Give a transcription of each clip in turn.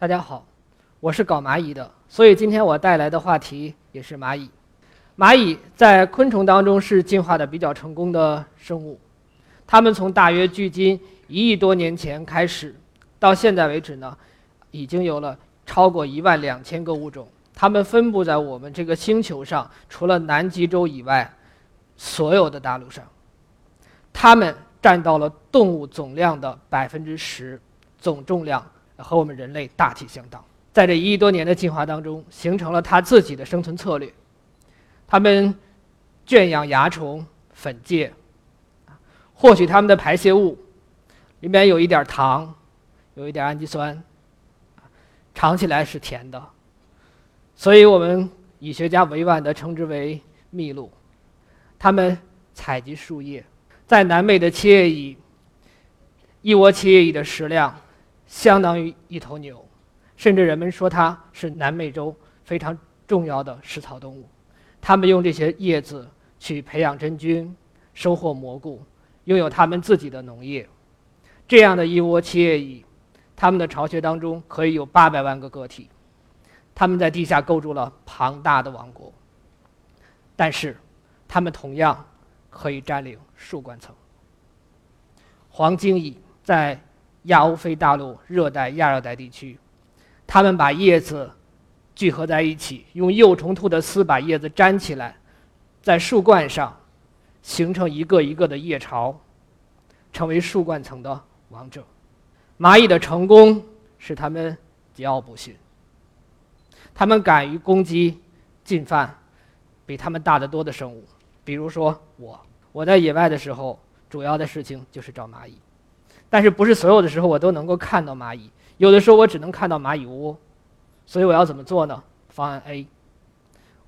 大家好，我是搞蚂蚁的，所以今天我带来的话题也是蚂蚁。蚂蚁在昆虫当中是进化的比较成功的生物，它们从大约距今一亿多年前开始，到现在为止呢，已经有了超过一万两千个物种。它们分布在我们这个星球上，除了南极洲以外，所有的大陆上，它们占到了动物总量的百分之十，总重量。和我们人类大体相当，在这一亿多年的进化当中，形成了它自己的生存策略。它们圈养蚜虫、粉介，获取它们的排泄物，里面有一点糖，有一点氨基酸，尝起来是甜的，所以我们蚁学家委婉地称之为蜜露。它们采集树叶，在南美的切叶蚁，一窝切叶蚁的食量。相当于一头牛，甚至人们说它是南美洲非常重要的食草动物。它们用这些叶子去培养真菌，收获蘑菇，拥有他们自己的农业。这样的一窝切叶蚁，它们的巢穴当中可以有八百万个个体，它们在地下构筑了庞大的王国。但是，它们同样可以占领树冠层。黄金蚁在。亚欧非大陆热带、亚热带地区，它们把叶子聚合在一起，用幼虫吐的丝把叶子粘起来，在树冠上形成一个一个的叶巢，成为树冠层的王者。蚂蚁的成功使它们桀骜不驯，它们敢于攻击、进犯比它们大得多的生物。比如说我，我在野外的时候，主要的事情就是找蚂蚁。但是不是所有的时候我都能够看到蚂蚁，有的时候我只能看到蚂蚁窝，所以我要怎么做呢？方案 A，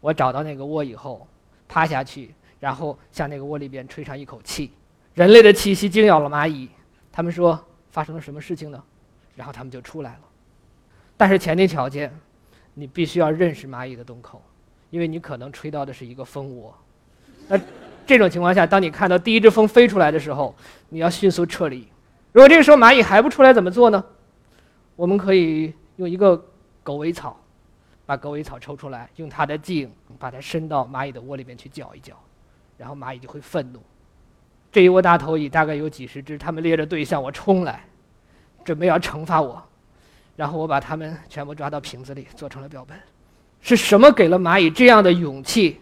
我找到那个窝以后，趴下去，然后向那个窝里边吹上一口气，人类的气息惊扰了蚂蚁，他们说发生了什么事情呢？然后他们就出来了。但是前提条件，你必须要认识蚂蚁的洞口，因为你可能吹到的是一个蜂窝。那这种情况下，当你看到第一只蜂飞出来的时候，你要迅速撤离。如果这个时候蚂蚁还不出来，怎么做呢？我们可以用一个狗尾草，把狗尾草抽出来，用它的茎把它伸到蚂蚁的窝里面去搅一搅，然后蚂蚁就会愤怒。这一窝大头蚁大概有几十只，它们列着队向我冲来，准备要惩罚我。然后我把它们全部抓到瓶子里，做成了标本。是什么给了蚂蚁这样的勇气，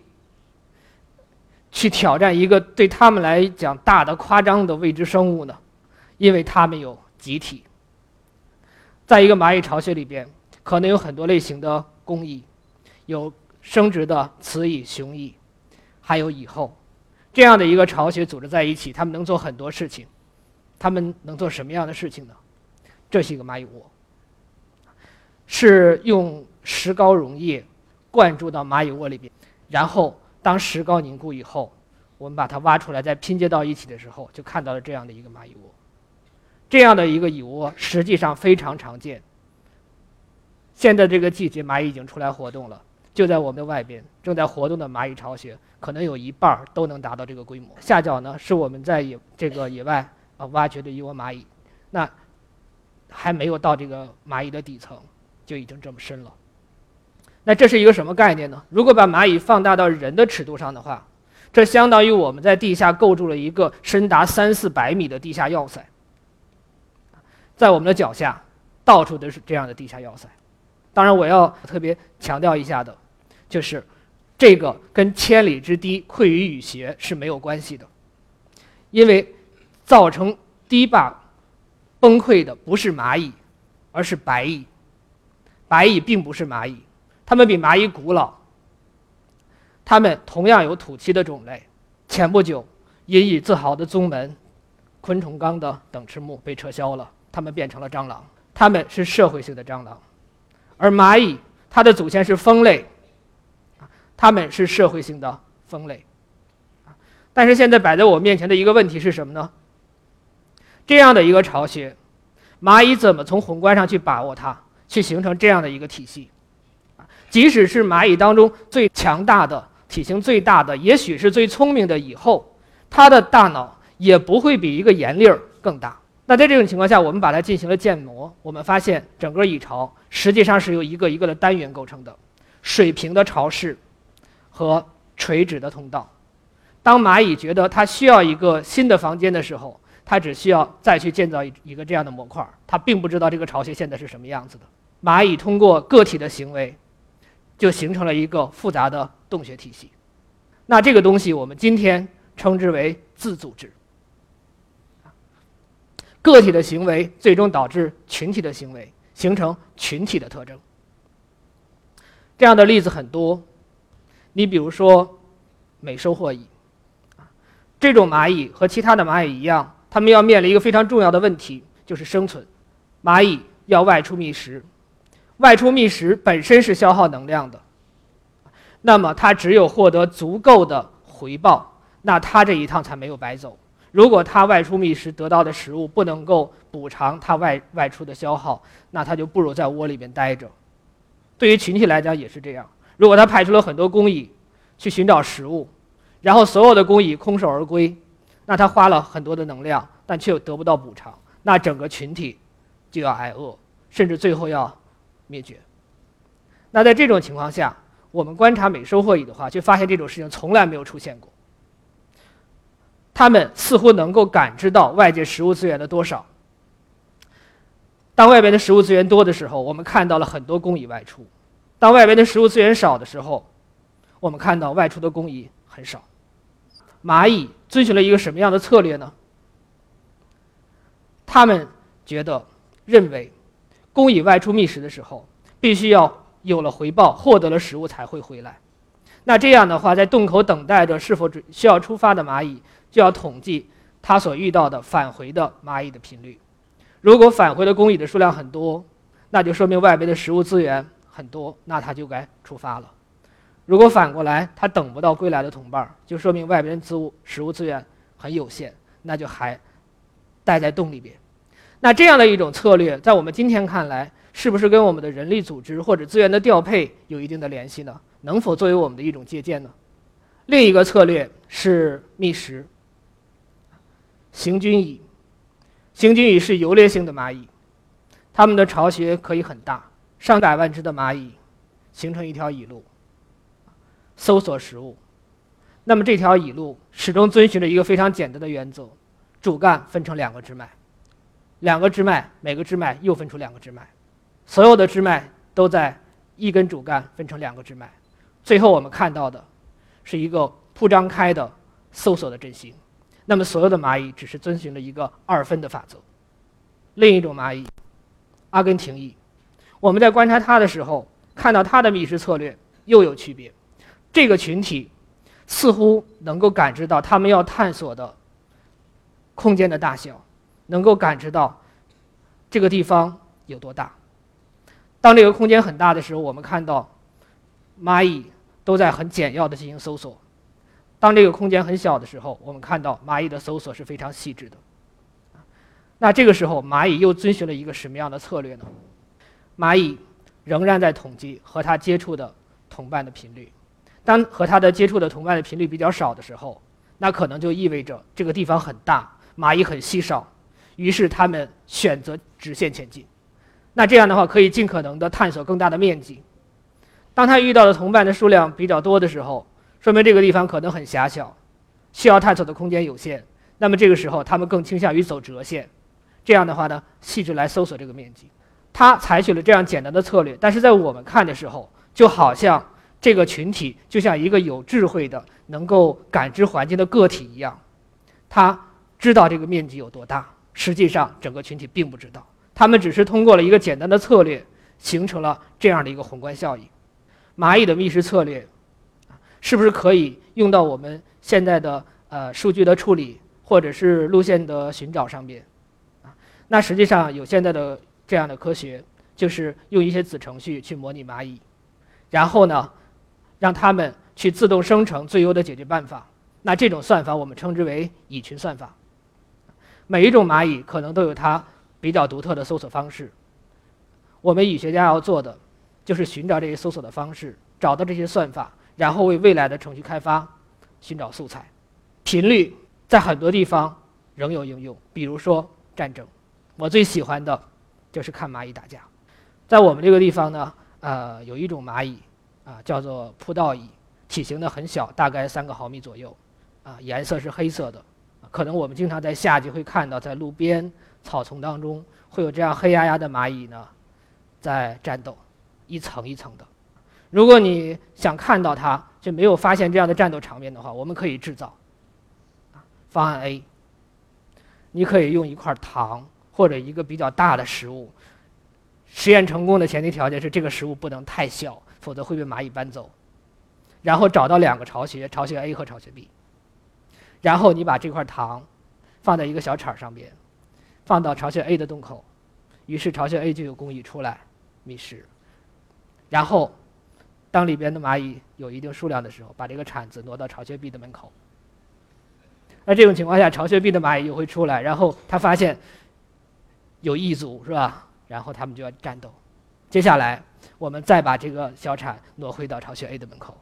去挑战一个对他们来讲大的夸张的未知生物呢？因为它们有集体，在一个蚂蚁巢穴里边，可能有很多类型的工蚁，有生殖的雌蚁、雄蚁，还有蚁后，这样的一个巢穴组织在一起，它们能做很多事情。它们能做什么样的事情呢？这是一个蚂蚁窝，是用石膏溶液灌注到蚂蚁窝里边，然后当石膏凝固以后，我们把它挖出来，再拼接到一起的时候，就看到了这样的一个蚂蚁窝。这样的一个蚁窝实际上非常常见。现在这个季节，蚂蚁已经出来活动了，就在我们的外边正在活动的蚂蚁巢穴，可能有一半儿都能达到这个规模。下角呢是我们在野这个野外啊挖掘的一窝蚂蚁，那还没有到这个蚂蚁的底层，就已经这么深了。那这是一个什么概念呢？如果把蚂蚁放大到人的尺度上的话，这相当于我们在地下构筑了一个深达三四百米的地下要塞。在我们的脚下，到处都是这样的地下要塞。当然，我要特别强调一下的，就是这个跟千里之堤溃于蚁穴是没有关系的，因为造成堤坝崩溃的不是蚂蚁，而是白蚁。白蚁并不是蚂蚁，它们比蚂蚁古老，它们同样有土栖的种类。前不久，引以自豪的宗门——昆虫纲的等翅目被撤销了。它们变成了蟑螂，它们是社会性的蟑螂，而蚂蚁它的祖先是蜂类，啊它们是社会性的蜂类，啊但是现在摆在我面前的一个问题是什么呢？这样的一个巢穴，蚂蚁怎么从宏观上去把握它，去形成这样的一个体系？即使是蚂蚁当中最强大的、体型最大的，也许是最聪明的蚁后，它的大脑也不会比一个盐粒儿更大。那在这种情况下，我们把它进行了建模，我们发现整个蚁巢实际上是由一个一个的单元构成的，水平的巢室和垂直的通道。当蚂蚁觉得它需要一个新的房间的时候，它只需要再去建造一一个这样的模块，它并不知道这个巢穴现在是什么样子的。蚂蚁通过个体的行为，就形成了一个复杂的洞穴体系。那这个东西我们今天称之为自组织。个体的行为最终导致群体的行为，形成群体的特征。这样的例子很多，你比如说美收获蚁，这种蚂蚁和其他的蚂蚁一样，它们要面临一个非常重要的问题，就是生存。蚂蚁要外出觅食，外出觅食本身是消耗能量的，那么它只有获得足够的回报，那它这一趟才没有白走。如果它外出觅食得到的食物不能够补偿它外外出的消耗，那它就不如在窝里边待着。对于群体来讲也是这样。如果它派出了很多工蚁去寻找食物，然后所有的工蚁空手而归，那它花了很多的能量，但却又得不到补偿，那整个群体就要挨饿，甚至最后要灭绝。那在这种情况下，我们观察美收获蚁的话，却发现这种事情从来没有出现过。它们似乎能够感知到外界食物资源的多少。当外边的食物资源多的时候，我们看到了很多工蚁外出；当外边的食物资源少的时候，我们看到外出的工蚁很少。蚂蚁遵循了一个什么样的策略呢？他们觉得、认为，工蚁外出觅食的时候，必须要有了回报，获得了食物才会回来。那这样的话，在洞口等待着是否需要出发的蚂蚁。就要统计它所遇到的返回的蚂蚁的频率。如果返回的工蚁的数量很多，那就说明外边的食物资源很多，那它就该出发了。如果反过来，它等不到归来的同伴，就说明外边资物食物资源很有限，那就还待在洞里边。那这样的一种策略，在我们今天看来，是不是跟我们的人力组织或者资源的调配有一定的联系呢？能否作为我们的一种借鉴呢？另一个策略是觅食。行军蚁，行军蚁是游猎性的蚂蚁，它们的巢穴可以很大，上百万只的蚂蚁形成一条蚁路，搜索食物。那么这条蚁路始终遵循着一个非常简单的原则：主干分成两个支脉，两个支脉，每个支脉又分出两个支脉，所有的支脉都在一根主干分成两个支脉，最后我们看到的是一个铺张开的搜索的阵型。那么，所有的蚂蚁只是遵循了一个二分的法则。另一种蚂蚁，阿根廷蚁，我们在观察它的时候，看到它的觅食策略又有区别。这个群体似乎能够感知到它们要探索的空间的大小，能够感知到这个地方有多大。当这个空间很大的时候，我们看到蚂蚁都在很简要的进行搜索。当这个空间很小的时候，我们看到蚂蚁的搜索是非常细致的。那这个时候，蚂蚁又遵循了一个什么样的策略呢？蚂蚁仍然在统计和它接触的同伴的频率。当和它的接触的同伴的频率比较少的时候，那可能就意味着这个地方很大，蚂蚁很稀少，于是它们选择直线前进。那这样的话，可以尽可能的探索更大的面积。当它遇到的同伴的数量比较多的时候，说明这个地方可能很狭小，需要探索的空间有限。那么这个时候，他们更倾向于走折线。这样的话呢，细致来搜索这个面积。他采取了这样简单的策略，但是在我们看的时候，就好像这个群体就像一个有智慧的、能够感知环境的个体一样。他知道这个面积有多大，实际上整个群体并不知道。他们只是通过了一个简单的策略，形成了这样的一个宏观效应。蚂蚁的觅食策略。是不是可以用到我们现在的呃数据的处理，或者是路线的寻找上边？啊，那实际上有现在的这样的科学，就是用一些子程序去模拟蚂蚁，然后呢，让他们去自动生成最优的解决办法。那这种算法我们称之为蚁群算法。每一种蚂蚁可能都有它比较独特的搜索方式。我们蚁学家要做的，就是寻找这些搜索的方式，找到这些算法。然后为未来的程序开发寻找素材，频率在很多地方仍有应用，比如说战争。我最喜欢的就是看蚂蚁打架。在我们这个地方呢，呃，有一种蚂蚁啊，叫做扑倒蚁，体型呢很小，大概三个毫米左右，啊，颜色是黑色的。可能我们经常在夏季会看到，在路边草丛当中会有这样黑压压的蚂蚁呢，在战斗，一层一层的。如果你想看到它，却没有发现这样的战斗场面的话，我们可以制造。方案 A，你可以用一块糖或者一个比较大的食物。实验成功的前提条件是这个食物不能太小，否则会被蚂蚁搬走。然后找到两个巢穴，巢穴 A 和巢穴 B。然后你把这块糖放在一个小铲上边，放到巢穴 A 的洞口，于是巢穴 A 就有工蚁出来觅食。然后，当里边的蚂蚁有一定数量的时候，把这个铲子挪到巢穴 B 的门口。那这种情况下，巢穴 B 的蚂蚁又会出来，然后它发现有异族是吧？然后他们就要战斗。接下来，我们再把这个小铲挪回到巢穴 A 的门口。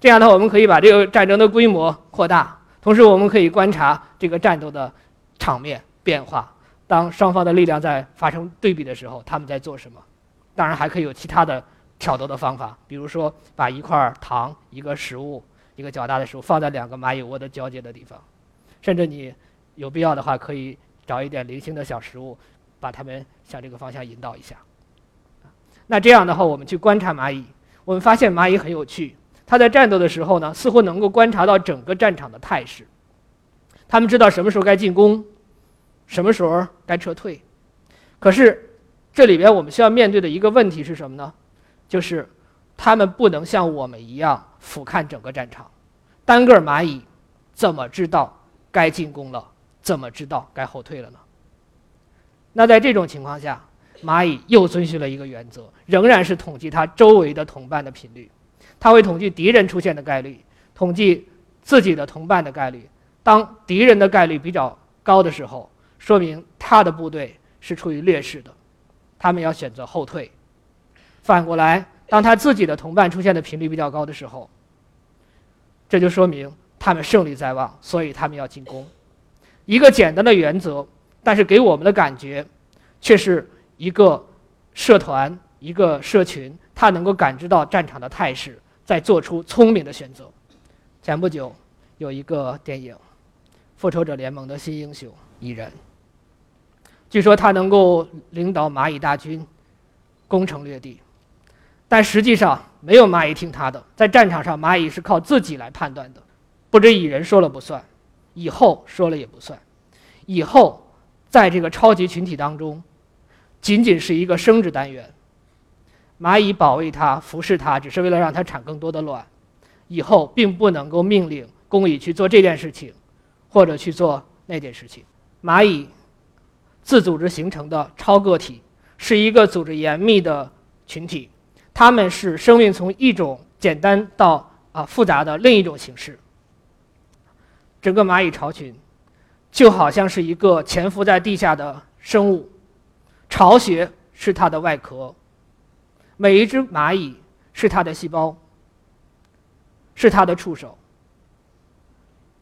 这样的话，我们可以把这个战争的规模扩大，同时我们可以观察这个战斗的场面变化。当双方的力量在发生对比的时候，他们在做什么？当然还可以有其他的挑逗的方法，比如说把一块糖、一个食物、一个较大的食物放在两个蚂蚁窝的交接的地方，甚至你有必要的话，可以找一点零星的小食物，把它们向这个方向引导一下。那这样的话，我们去观察蚂蚁，我们发现蚂蚁很有趣。它在战斗的时候呢，似乎能够观察到整个战场的态势。他们知道什么时候该进攻，什么时候该撤退。可是，这里边我们需要面对的一个问题是什么呢？就是他们不能像我们一样俯瞰整个战场。单个蚂蚁怎么知道该进攻了？怎么知道该后退了呢？那在这种情况下，蚂蚁又遵循了一个原则，仍然是统计它周围的同伴的频率。它会统计敌人出现的概率，统计自己的同伴的概率。当敌人的概率比较高的时候，说明他的部队是处于劣势的，他们要选择后退。反过来，当他自己的同伴出现的频率比较高的时候，这就说明他们胜利在望，所以他们要进攻。一个简单的原则，但是给我们的感觉，却是一个社团、一个社群，他能够感知到战场的态势。在做出聪明的选择。前不久有一个电影《复仇者联盟》的新英雄蚁人，据说他能够领导蚂蚁大军攻城略地，但实际上没有蚂蚁听他的。在战场上，蚂蚁是靠自己来判断的，不止蚁人说了不算，蚁后说了也不算。蚁后在这个超级群体当中，仅仅是一个生殖单元。蚂蚁保卫它、服侍它，只是为了让它产更多的卵。以后并不能够命令工蚁去做这件事情，或者去做那件事情。蚂蚁自组织形成的超个体，是一个组织严密的群体。它们是生命从一种简单到啊复杂的另一种形式。整个蚂蚁巢群就好像是一个潜伏在地下的生物，巢穴是它的外壳。每一只蚂蚁是它的细胞，是它的触手。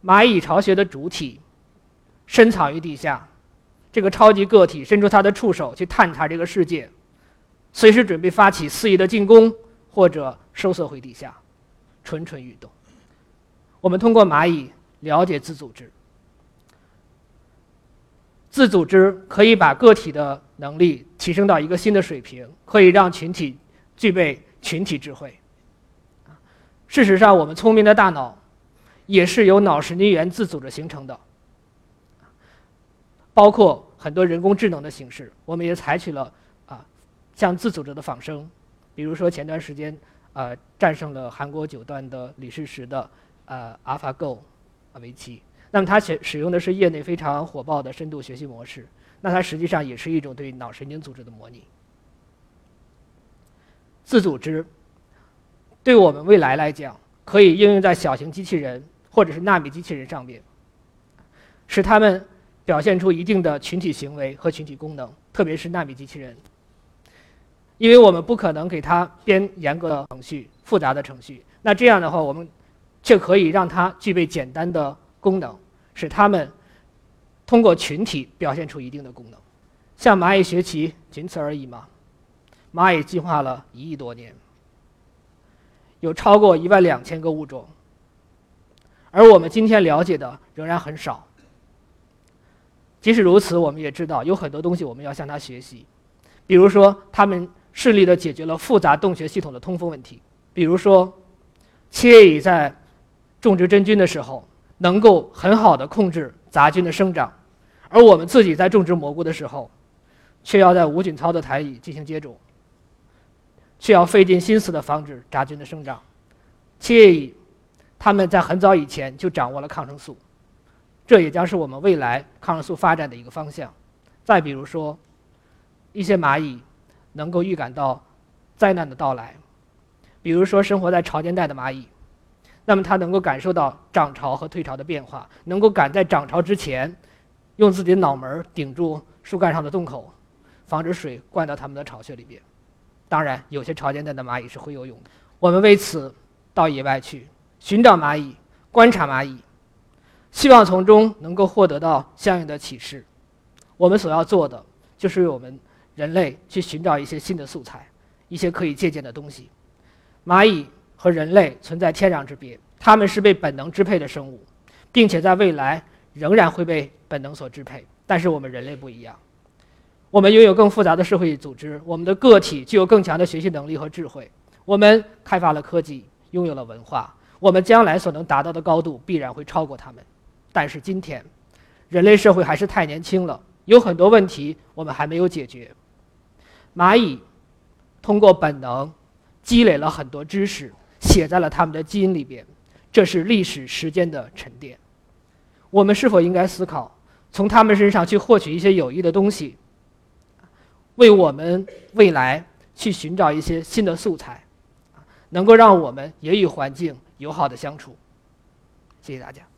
蚂蚁巢穴的主体深藏于地下，这个超级个体伸出它的触手去探查这个世界，随时准备发起肆意的进攻或者收缩回地下，蠢蠢欲动。我们通过蚂蚁了解自组织，自组织可以把个体的能力提升到一个新的水平，可以让群体。具备群体智慧。事实上，我们聪明的大脑也是由脑神经元自组织形成的，包括很多人工智能的形式，我们也采取了像自组织的仿生，比如说前段时间呃战胜了韩国九段的李世石的呃 AlphaGo 啊围棋，那么它使使用的是业内非常火爆的深度学习模式，那它实际上也是一种对脑神经组织的模拟。自组织对我们未来来讲，可以应用在小型机器人或者是纳米机器人上面，使它们表现出一定的群体行为和群体功能，特别是纳米机器人。因为我们不可能给它编严格的程序、复杂的程序，那这样的话，我们却可以让它具备简单的功能，使它们通过群体表现出一定的功能。向蚂蚁学习，仅此而已吗？蚂蚁进化了一亿多年，有超过一万两千个物种，而我们今天了解的仍然很少。即使如此，我们也知道有很多东西我们要向它学习，比如说，它们顺利地解决了复杂洞穴系统的通风问题；比如说，切蚁在种植真菌的时候能够很好的控制杂菌的生长，而我们自己在种植蘑菇的时候，却要在无菌操的台里进行接种。需要费尽心思的防止杂菌的生长。切蚁，他们在很早以前就掌握了抗生素，这也将是我们未来抗生素发展的一个方向。再比如说，一些蚂蚁能够预感到灾难的到来，比如说生活在潮间带的蚂蚁，那么它能够感受到涨潮和退潮的变化，能够赶在涨潮之前，用自己的脑门顶住树干上的洞口，防止水灌到它们的巢穴里边。当然，有些潮间带的蚂蚁是会游泳的。我们为此到野外去寻找蚂蚁，观察蚂蚁，希望从中能够获得到相应的启示。我们所要做的，就是我们人类去寻找一些新的素材，一些可以借鉴的东西。蚂蚁和人类存在天壤之别，它们是被本能支配的生物，并且在未来仍然会被本能所支配。但是我们人类不一样。我们拥有更复杂的社会组织，我们的个体具有更强的学习能力和智慧。我们开发了科技，拥有了文化，我们将来所能达到的高度必然会超过他们。但是今天，人类社会还是太年轻了，有很多问题我们还没有解决。蚂蚁通过本能积累了很多知识，写在了他们的基因里边，这是历史时间的沉淀。我们是否应该思考，从他们身上去获取一些有益的东西？为我们未来去寻找一些新的素材，能够让我们也与环境友好的相处。谢谢大家。